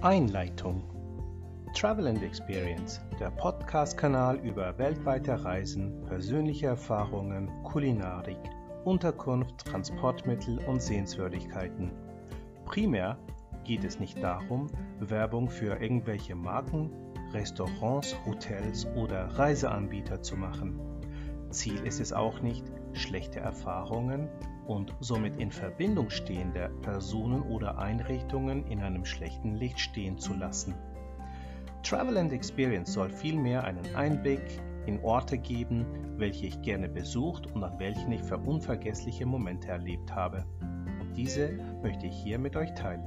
Einleitung Travel and Experience, der Podcast-Kanal über weltweite Reisen, persönliche Erfahrungen, Kulinarik, Unterkunft, Transportmittel und Sehenswürdigkeiten. Primär geht es nicht darum, Werbung für irgendwelche Marken, Restaurants, Hotels oder Reiseanbieter zu machen. Ziel ist es auch nicht, schlechte Erfahrungen und somit in Verbindung stehende Personen oder Einrichtungen in einem schlechten Licht stehen zu lassen. Travel and Experience soll vielmehr einen Einblick in Orte geben, welche ich gerne besucht und an welchen ich für unvergessliche Momente erlebt habe. Und diese möchte ich hier mit euch teilen.